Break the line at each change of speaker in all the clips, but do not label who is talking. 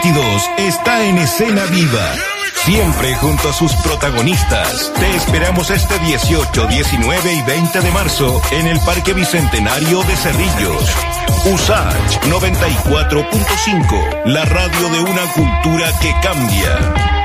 2022 está en escena viva. Siempre junto a sus protagonistas. Te esperamos este 18, 19 y 20 de marzo en el Parque Bicentenario de Cerrillos. USACH 94.5, la radio de una cultura que cambia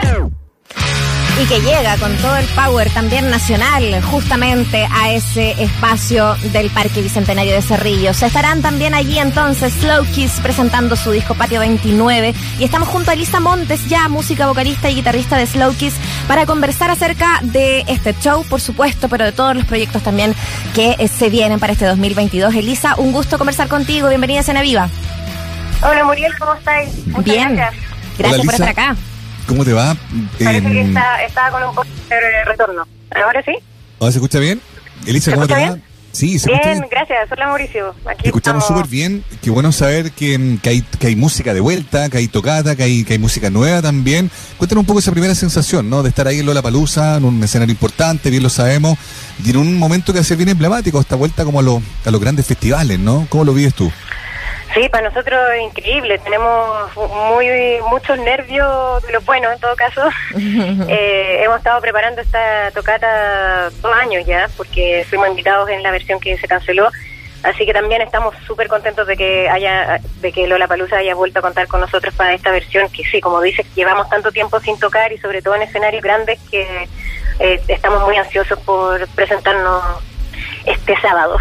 y que llega con todo el power también nacional justamente a ese espacio del Parque Bicentenario de Cerrillos. Estarán también allí entonces Slow Kiss presentando su disco Patio 29 y estamos junto a Elisa Montes, ya música vocalista y guitarrista de Slow Kiss, para conversar acerca de este show, por supuesto, pero de todos los proyectos también que eh, se vienen para este 2022. Elisa, un gusto conversar contigo. Bienvenida a Cena Viva.
Hola Muriel, ¿cómo estáis?
Bien. Gracias, gracias por estar acá.
¿Cómo te va?
Parece que está, estaba con un poco de retorno. ¿Ahora sí?
¿Ahora se escucha bien? Elisa, ¿cómo te va?
Sí, se bien, escucha bien. gracias. Hola Mauricio.
Aquí te escuchamos súper bien. Qué bueno saber que, que, hay, que hay música de vuelta, que hay tocata, que hay, que hay música nueva también. Cuéntanos un poco esa primera sensación, ¿no? De estar ahí en Lola Palusa, en un escenario importante, bien lo sabemos, y en un momento que hace bien emblemático, esta vuelta como a, lo, a los grandes festivales, ¿no? ¿Cómo lo vives tú?
Sí, para nosotros es increíble. Tenemos muy muchos nervios de lo bueno, en todo caso. eh, hemos estado preparando esta tocata dos años ya, porque fuimos invitados en la versión que se canceló. Así que también estamos súper contentos de que haya, de que Lola Palusa haya vuelto a contar con nosotros para esta versión, que sí, como dices, llevamos tanto tiempo sin tocar y sobre todo en escenarios grandes que eh, estamos muy ansiosos por presentarnos este sábado.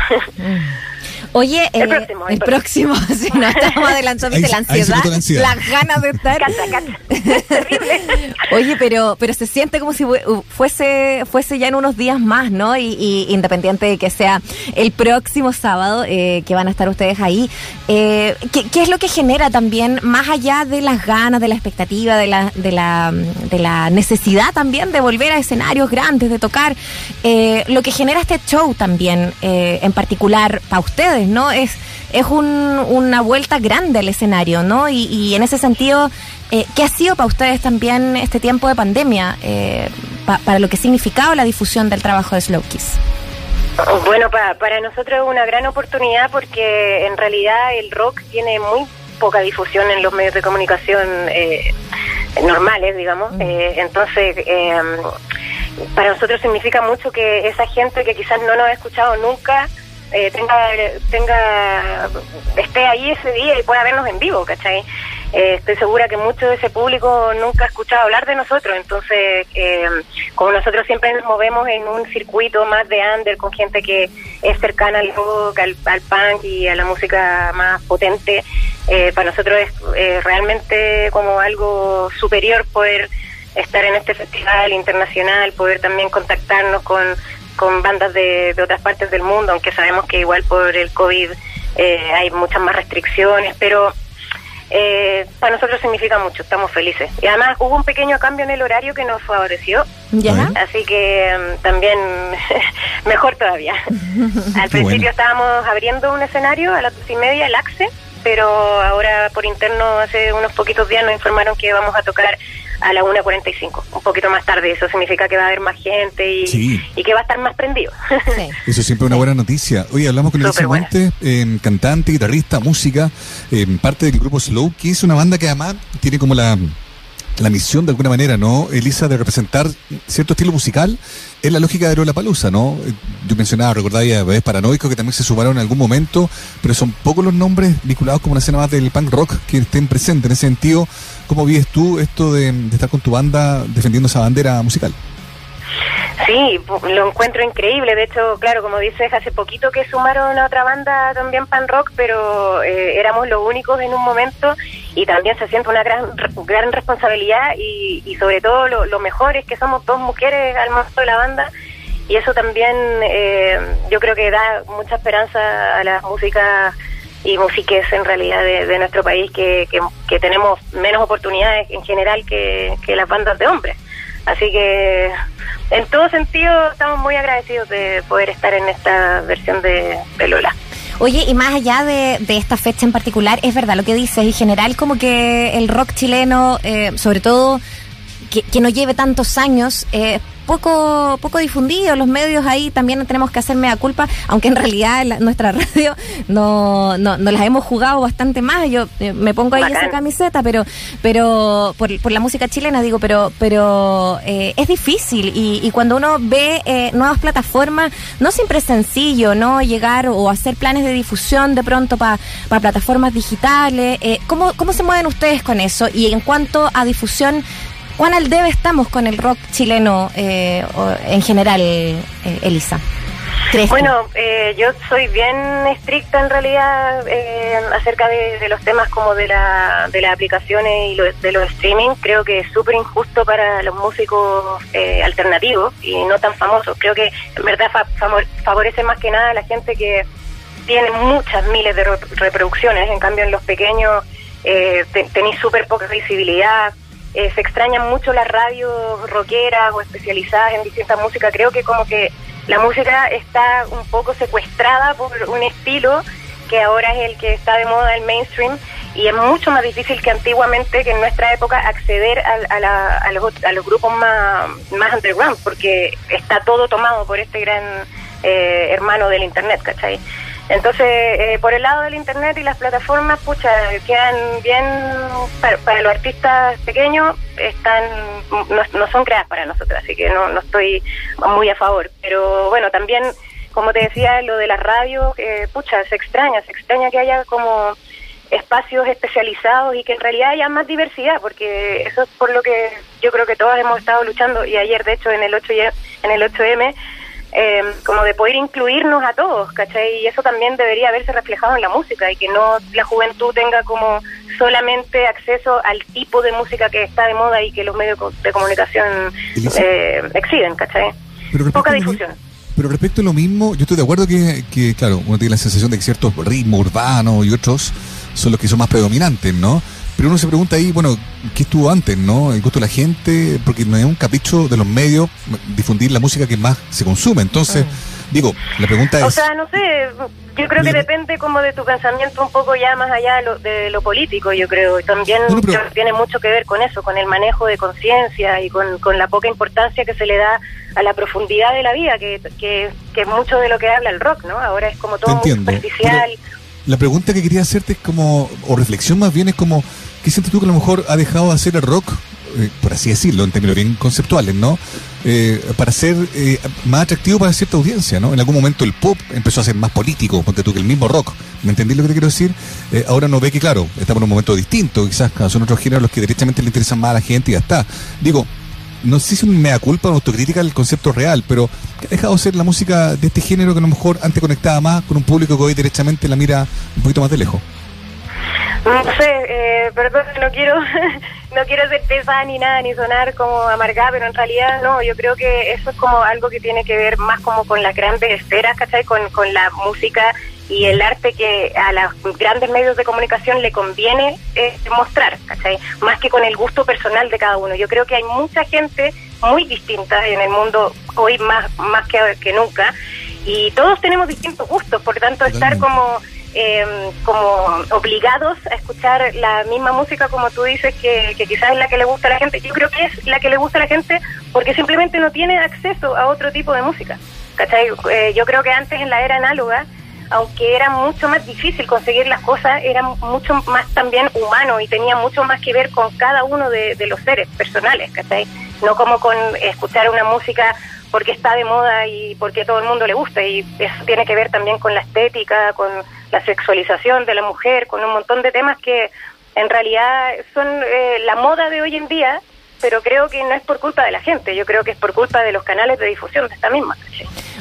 Oye, el, eh, próximo, el, próximo, si no estamos adelantando la ansiedad, las ganas de estar. Oye, pero pero se siente como si fuese fuese ya en unos días más, ¿no? Y, independiente de que sea el próximo sábado eh, que van a estar ustedes ahí, eh, ¿qué, es lo que genera también más allá de las ganas, de la expectativa, de la de la de la necesidad también de volver a escenarios grandes, de tocar, lo que genera este show también en particular para ustedes? ¿No? Es, es una vuelta grande al escenario, ¿no? Y, en ese sentido, eh, ¿qué ha sido para ustedes también este tiempo de pandemia, eh, para lo que ha significado la difusión del trabajo de Slow Kiss?
Bueno, para nosotros es una gran oportunidad porque en realidad el rock tiene muy poca difusión en los medios de comunicación eh, normales, digamos. Mm. entonces, para nosotros significa mucho que esa gente que quizás no nos ha escuchado nunca eh, tenga, tenga, esté ahí ese día y pueda vernos en vivo, ¿cachai? Eh, estoy segura que mucho de ese público nunca ha escuchado hablar de nosotros, entonces, eh, como nosotros siempre nos movemos en un circuito más de under, con gente que es cercana al rock, al, punk y a la música más potente, para nosotros es realmente como algo superior poder estar en este festival internacional, poder también contactarnos con con bandas de, otras partes del mundo, aunque sabemos que igual por el COVID eh, hay muchas más restricciones, pero eh, para nosotros significa mucho, estamos felices. Y además hubo un pequeño cambio en el horario que nos favoreció, así que mm, también mejor todavía. Al principio estábamos abriendo un escenario a las dos y media, el AXE, pero ahora por interno hace unos poquitos días nos informaron que vamos a tocar a la 1.45, un poquito más tarde. Eso significa que va a haber más gente y, que va a estar más prendido.
Eso es siempre una buena noticia. Hoy hablamos con Elisa Monte, eh, cantante, guitarrista, música, eh, parte del grupo Slow, que es una banda que además tiene como la la misión de alguna manera, ¿no, Elisa, de representar cierto estilo musical es la lógica de Palusa, ¿no? Yo mencionaba, recordaba ya es paranoico que también se sumaron en algún momento, pero son pocos los nombres vinculados como una escena más del punk rock que estén presentes. En ese sentido, ¿cómo vives tú esto de estar con tu banda defendiendo esa bandera musical?
Sí, lo encuentro increíble. De hecho, claro, como dices, hace poquito que sumaron a otra banda también pan rock, pero eh, éramos los únicos en un momento y también se siente una gran gran responsabilidad y, sobre todo lo, mejor es que somos dos mujeres al mando de la banda y eso también eh, yo creo que da mucha esperanza a las músicas y musiques en realidad de, nuestro país que, que, tenemos menos oportunidades en general que las bandas de hombres. Así que en todo sentido estamos muy agradecidos de poder estar en esta versión de, Lola.
Oye, y más allá de, esta fecha en particular, es verdad lo que dices, en general como que el rock chileno, eh, sobre todo que, no lleve tantos años, eh, poco poco difundido, los medios ahí también tenemos que hacerme a culpa, aunque en realidad nuestra radio no, no, no, las hemos jugado bastante más, yo eh, me pongo ahí esa camiseta, pero pero por, por, la música chilena digo, pero pero eh, es difícil y, y, cuando uno ve eh, nuevas plataformas, no siempre es sencillo, ¿no? Llegar o hacer planes de difusión de pronto para plataformas digitales, ¿cómo, ¿cómo se mueven ustedes con eso? Y en cuanto a difusión, ¿cuán al debe estamos con el rock chileno eh, en general, eh, Elisa?
Bueno, eh, yo soy bien estricta en realidad eh, acerca de, los temas como de, la, de las aplicaciones y de los streaming. Creo que es súper injusto para los músicos alternativos y no tan famosos. Creo que en verdad favorece más que nada a la gente que tiene muchas miles de reproducciones. En cambio, en los pequeños eh, tenéis súper poca visibilidad, eh, se extrañan mucho las radios rockeras o especializadas en distintas músicas. Creo que como que la música está un poco secuestrada por un estilo que ahora es el que está de moda, el mainstream, y es mucho más difícil que antiguamente, que en nuestra época, acceder a, los, grupos más, más underground, porque está todo tomado por este gran eh, hermano del Internet, ¿cachai? Entonces, eh, por el lado del Internet y las plataformas, pucha, quedan bien, para, los artistas pequeños, están no, son creadas para nosotros, así que no, no estoy muy a favor. Pero bueno, también, como te decía, lo de las radios, eh, pucha, se extraña, se extraña que haya como espacios especializados y que en realidad haya más diversidad, porque eso es por lo que yo creo que todos hemos estado luchando, y ayer de hecho en el 8 en el 8M Em, como de poder incluirnos a todos, ¿cachai? Y eso también debería haberse reflejado en la música y que no la juventud tenga como solamente acceso al tipo de música que está de moda y que los medios de comunicación eh, exhiben, ¿cachai? Poca difusión.
Pero respecto a lo mismo, yo estoy de acuerdo que, que, claro, uno tiene la sensación de que ciertos ritmos urbanos y otros son los que son más predominantes, ¿no? Pero uno se pregunta ahí, bueno, ¿qué estuvo antes, no? El gusto de la gente, porque no es un capricho de los medios difundir la música que más se consume. Entonces, digo, la pregunta es...
O sea, no sé, yo creo que depende como de tu pensamiento un poco ya más allá de lo, político, yo creo. También tiene mucho que ver con eso, con el manejo de conciencia y con, la poca importancia que se le da a la profundidad de la vida, que, que, es mucho de lo que habla el rock, ¿no? Ahora es como todo muy superficial
la pregunta que quería hacerte es como, o reflexión más bien, es como, ¿qué sientes tú que a lo mejor ha dejado de hacer el rock, eh, por así decirlo, en términos bien conceptuales, ¿no? Eh, para ser eh, más atractivo para cierta audiencia, ¿no? En algún momento el pop empezó a ser más político, porque tú que el mismo rock, ¿me entendí lo que te quiero decir? ahora no ve que, claro, estamos en un momento distinto, quizás son otros géneros los que directamente le interesan más a la gente y ya está. Digo, no sé si es un mea culpa o autocrítica el concepto real, pero ha dejado de ser la música de este género que a lo mejor antes conectaba más con un público que hoy directamente la mira un poquito más de lejos.
No sé, eh, perdón, no quiero, no quiero ser pesada ni nada, ni sonar como amargada, pero en realidad no, yo creo que eso es como algo que tiene que ver más como con las grandes esferas, ¿cachai? Con, con la música y el arte que a los grandes medios de comunicación le conviene eh, mostrar, ¿cachai? Más que con el gusto personal de cada uno. Yo creo que hay mucha gente muy distinta en el mundo hoy más, más que, que nunca y todos tenemos distintos gustos, por tanto estar como... Eh, como obligados a escuchar la misma música como tú dices que, que quizás es la que le gusta a la gente. Yo creo que es la que le gusta a la gente porque simplemente no tiene acceso a otro tipo de música. ¿cachai? Eh, yo creo que antes en la era análoga aunque era mucho más difícil conseguir las cosas, era mucho más también humano y tenía mucho más que ver con cada uno de, los seres personales, ¿cachai? No como con escuchar una música porque está de moda y porque a todo el mundo le gusta y eso tiene que ver también con la estética, con la sexualización de la mujer, con un montón de temas que en realidad son eh, la moda de hoy en día, pero creo que no es por culpa de la gente, yo creo que es por culpa de los canales de difusión de esta misma.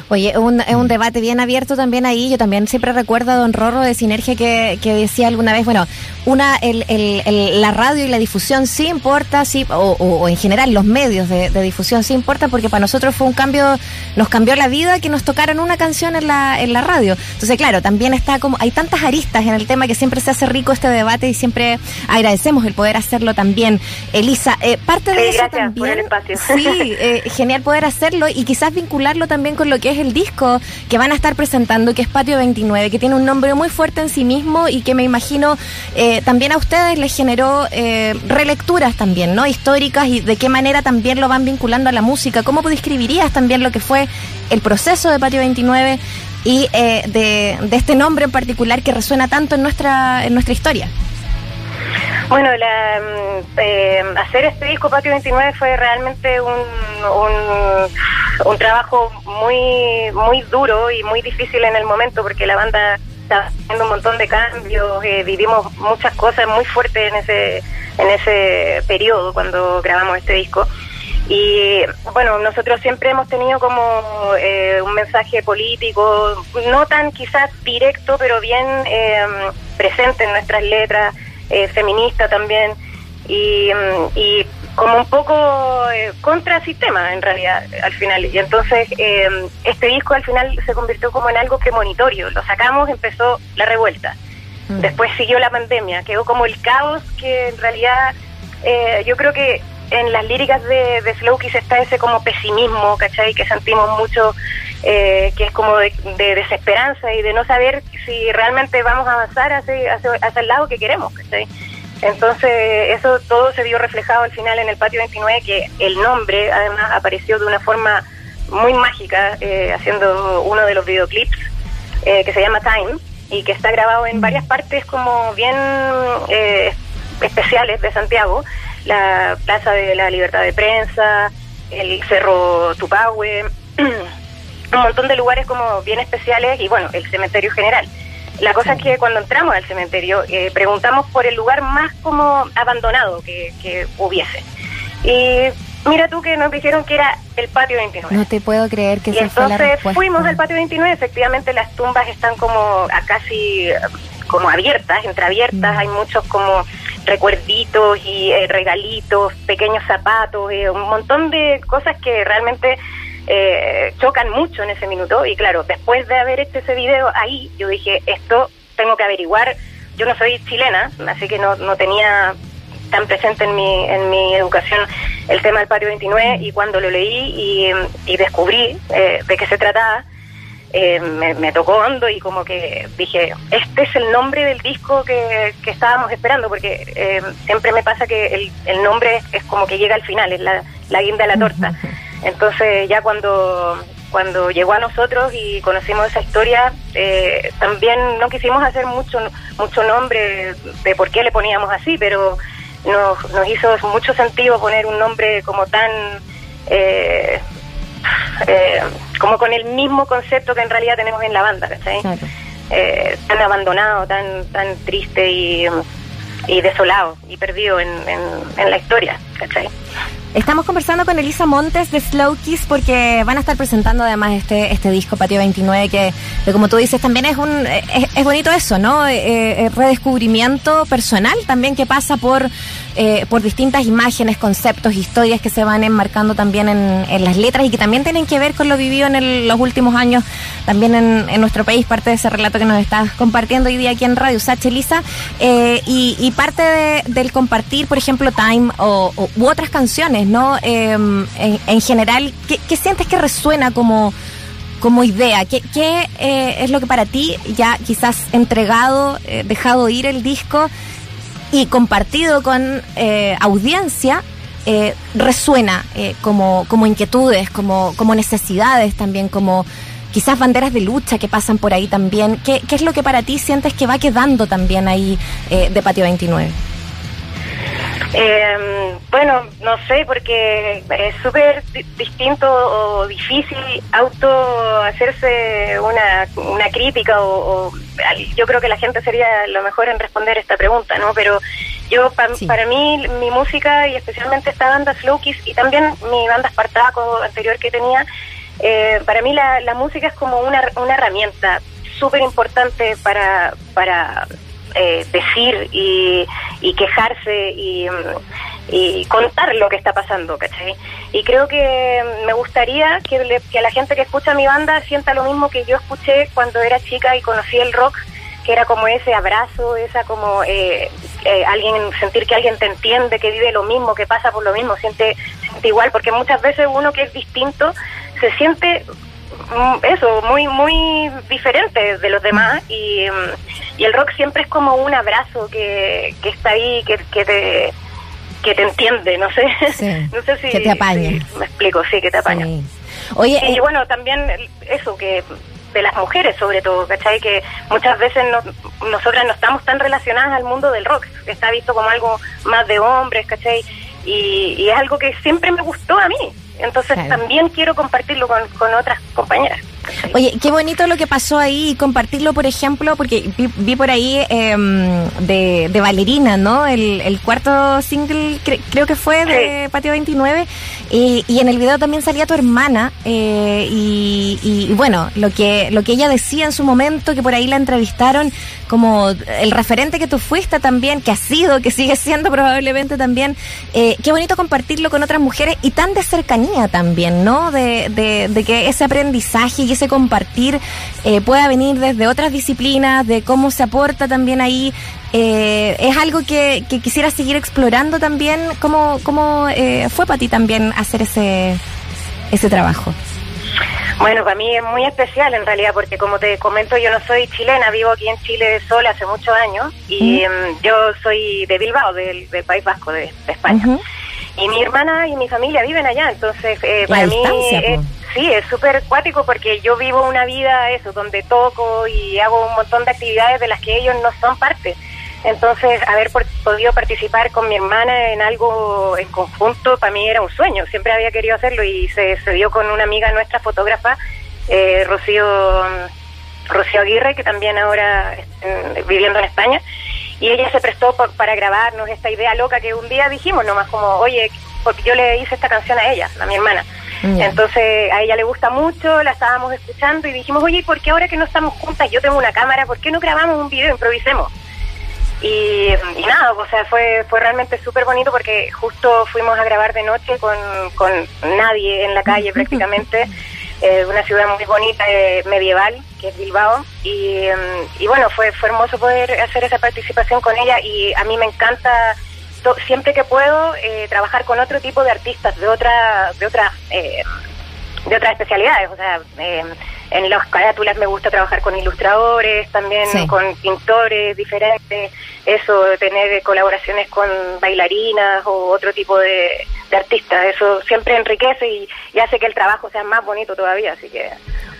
Oye, es un, un debate bien abierto también ahí. Yo también siempre recuerdo a don Rorro de Sinergia que, que decía alguna vez, bueno, una el, el, la radio y la difusión sí importa, sí, o, o, en general los medios de, difusión sí importa porque para nosotros fue un cambio, nos cambió la vida que nos tocaran una canción en la, en la radio. Entonces, claro, también está como, hay tantas aristas en el tema que siempre se hace rico este debate y siempre agradecemos el poder hacerlo también. Elisa, eh, parte de eso también.
Por el espacio.
Sí, eh, genial poder hacerlo y quizás vincularlo también con lo que es es el disco que van a estar presentando, que es Patio 29, que tiene un nombre muy fuerte en sí mismo y que me imagino eh, también a ustedes les generó eh, relecturas también, ¿no? Históricas y de qué manera también lo van vinculando a la música. ¿Cómo describirías también lo que fue el proceso de Patio 29 y eh, de, de este nombre en particular que resuena tanto en nuestra, en nuestra historia?
Bueno, la, mm, eh, hacer este disco Patio 29 fue realmente un, un, trabajo muy muy duro y muy difícil en el momento porque la banda estaba haciendo un montón de cambios, eh, vivimos muchas cosas muy fuertes en ese en ese periodo cuando grabamos este disco. Y bueno, nosotros siempre hemos tenido como eh, un mensaje político, no tan quizás directo, pero bien presente en nuestras letras eh, feminista también y, mm, y, como un poco eh, contra sistema en realidad al final y entonces eh, este disco al final se convirtió como en algo premonitorio lo sacamos empezó la revuelta mm. después siguió la pandemia quedó como el caos que en realidad eh, yo creo que en las líricas de, de está ese como pesimismo, ¿cachai? Que sentimos mucho, eh, que es como de, desesperanza y de no saber si realmente vamos a avanzar hacia, el lado que queremos. Entonces, eso todo se vio reflejado al final en el patio 29, que el nombre además apareció de una forma muy mágica, eh, haciendo uno de los videoclips eh, que se llama Time y que está grabado en varias partes como bien especiales de Santiago la Plaza de la Libertad de Prensa, el Cerro Tupahue, un montón de lugares como bien especiales y bueno, el cementerio general. La cosa es que cuando entramos al cementerio eh, preguntamos por el lugar más como abandonado que, que hubiese. Y mira tú que nos dijeron que era el patio 29.
No te puedo creer que
y entonces fuimos al patio 29, efectivamente las tumbas están como casi como abiertas, entreabiertas, mm. hay muchos como recuerditos y eh, regalitos, pequeños zapatos, eh, un montón de cosas que realmente eh, chocan mucho en ese minuto. Y claro, después de haber hecho ese video ahí, yo dije, esto tengo que averiguar. Yo no soy chilena, así que no, no tenía tan presente en mi, en mi educación el tema del patio 29 y cuando lo leí y, descubrí de qué se trataba, eh, me, tocó hondo y como que dije, este es el nombre del disco que, estábamos esperando, porque eh, siempre me pasa que el, nombre es como que llega al final, es la, guinda de la torta. Entonces ya cuando, cuando llegó a nosotros y conocimos esa historia, eh, también no quisimos hacer mucho, mucho nombre de por qué le poníamos así, pero nos, nos hizo mucho sentido poner un nombre como tan... Eh, eh, como con el mismo concepto que en realidad tenemos en la banda, ¿cachai? Eh, tan abandonado, tan, tan triste y, desolado y perdido en, en, la historia, ¿cachai?
Estamos conversando con Elisa Montes de Slow Kiss porque van a estar presentando además este este disco Patio 29 que, como tú dices también es un es, bonito eso, ¿no? Eh, redescubrimiento personal también que pasa por eh, por distintas imágenes, conceptos, historias que se van enmarcando también en, las letras y que también tienen que ver con lo vivido en los últimos años también en, nuestro país, parte de ese relato que nos estás compartiendo hoy día aquí en Radio Sache, Elisa, eh, y, parte del compartir, por ejemplo, Time o, u otras canciones, ¿no? Em, en, general, ¿qué, sientes que resuena como como idea? ¿Qué, eh, es lo que para ti, ya quizás entregado, dejado ir el disco, y compartido con eh, audiencia, eh, resuena eh, como, como inquietudes, como, como necesidades también, como quizás banderas de lucha que pasan por ahí también. ¿Qué, qué es lo que para ti sientes que va quedando también ahí de Patio 29?
Eh, bueno, no sé, porque es súper distinto o difícil auto hacerse una, una crítica o, yo creo que la gente sería lo mejor en responder esta pregunta, ¿no? Pero yo, para mí, mi música y especialmente esta banda Slow y también mi banda Spartaco anterior que tenía, eh, para mí la, la música es como una, una herramienta súper importante para, para eh, decir y, quejarse y, contar lo que está pasando, ¿cachai? Y creo que me gustaría que, que la gente que escucha mi banda sienta lo mismo que yo escuché cuando era chica y conocí el rock, que era como ese abrazo, esa como eh, eh, alguien sentir que alguien te entiende, que vive lo mismo, que pasa por lo mismo, siente, siente igual, porque muchas veces uno que es distinto se siente eso, muy, muy diferente de los demás y, mm, y el rock siempre es como un abrazo que, que está ahí, que, que te que te entiende, no sé, no sé si,
que te apaña.
me explico, sí, que te apaña.
Oye,
y eh, bueno, también eso que de las mujeres sobre todo, ¿cachai? Que muchas veces nosotras no estamos tan relacionadas al mundo del rock, está visto como algo más de hombres, ¿cachai? Y, y es algo que siempre me gustó a mí, entonces también quiero compartirlo con, con otras compañeras.
Oye, qué bonito lo que pasó ahí y compartirlo, por ejemplo, porque vi, por ahí em, de, de, Valerina, ¿no? El, el cuarto single, creo que fue de Patio 29, y, y, en el video también salía tu hermana, eh, y, y, bueno, lo que, lo que ella decía en su momento, que por ahí la entrevistaron como el referente que tú fuiste también, que has sido, que sigue siendo probablemente también, eh, qué bonito compartirlo con otras mujeres y tan de cercanía también, ¿no? De, de, de que ese aprendizaje y ese compartir eh, pueda venir desde otras disciplinas, de cómo se aporta también ahí. Eh, es algo que, quisiera seguir explorando también. ¿Cómo, cómo eh, fue para ti también hacer ese, ese trabajo?
Bueno, para mí es muy especial en realidad, porque como te comento, yo no soy chilena, vivo aquí en Chile sola hace muchos años y em, yo soy de Bilbao, del, País Vasco, de, España. Y mi hermana y mi familia viven allá, entonces para mí Sí, es súper acuático porque yo vivo una vida eso, donde toco y hago un montón de actividades de las que ellos no son parte. Entonces, haber podido participar con mi hermana en algo en conjunto, para mí era un sueño. Siempre había querido hacerlo y se, se dio con una amiga nuestra, fotógrafa, eh, Rocío, Rocío Aguirre, que también ahora está viviendo en España. Y ella se prestó para grabarnos esta idea loca que un día dijimos, nomás como, oye, porque yo le hice esta canción a ella, a mi hermana. Entonces a ella le gusta mucho, la estábamos escuchando y dijimos, oye, ¿por qué ahora que no estamos juntas, yo tengo una cámara, ¿por qué no grabamos un video, improvisemos? Y, nada, o sea, fue, fue realmente súper bonito porque justo fuimos a grabar de noche con, con nadie en la calle prácticamente, eh, una ciudad muy bonita, eh, medieval, que es Bilbao, y, y bueno, fue, fue hermoso poder hacer esa participación con ella y a mí me encanta siempre que puedo eh, trabajar con otro tipo de artistas de otra de otras eh, de otras especialidades o sea eh, en las carátulas me gusta trabajar con ilustradores también con pintores diferentes eso tener colaboraciones con bailarinas o otro tipo de, artistas eso siempre enriquece y, y hace que el trabajo sea más bonito todavía así que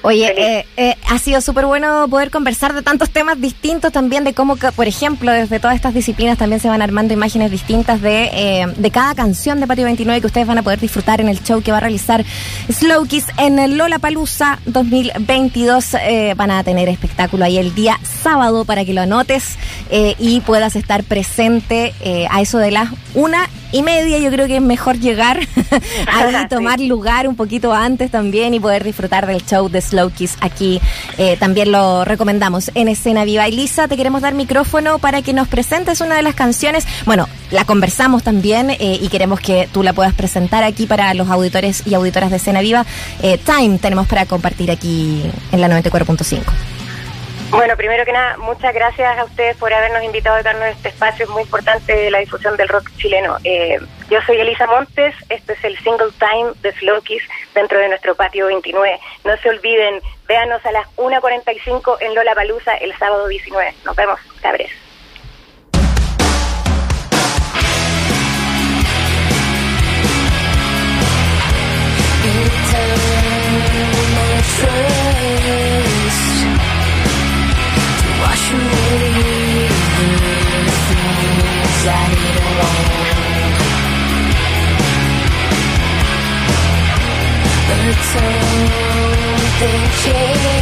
Oye, eh, eh, ha sido súper bueno poder conversar de tantos temas distintos también, de cómo, por ejemplo, desde todas estas disciplinas también se van armando imágenes distintas de, eh, de cada canción de Patio 29 que ustedes van a poder disfrutar en el show que va a realizar Slow Kiss en Lola Palusa 2022. van a tener espectáculo ahí el día sábado para que lo anotes y puedas estar presente a eso de las una y media. Yo creo que es mejor llegar ahí, tomar lugar un poquito antes también y poder disfrutar del show de Slow Kiss aquí. Eh, también lo recomendamos en Escena Viva. Elisa, te queremos dar micrófono para que nos presentes una de las canciones. Bueno, la conversamos también eh, y queremos que tú la puedas presentar aquí para los auditores y auditoras de Escena Viva. Eh, time tenemos para compartir aquí en la 94.5.
Bueno, primero que nada, muchas gracias a ustedes por habernos invitado a darnos este espacio muy importante la difusión del rock chileno. Eh, yo soy Elisa Montes, este es el Single Time de Slow dentro de nuestro patio 29. No se olviden, véanos a las 1.45 en Lola Palusa el sábado 19. Nos vemos, cabres.
told the change.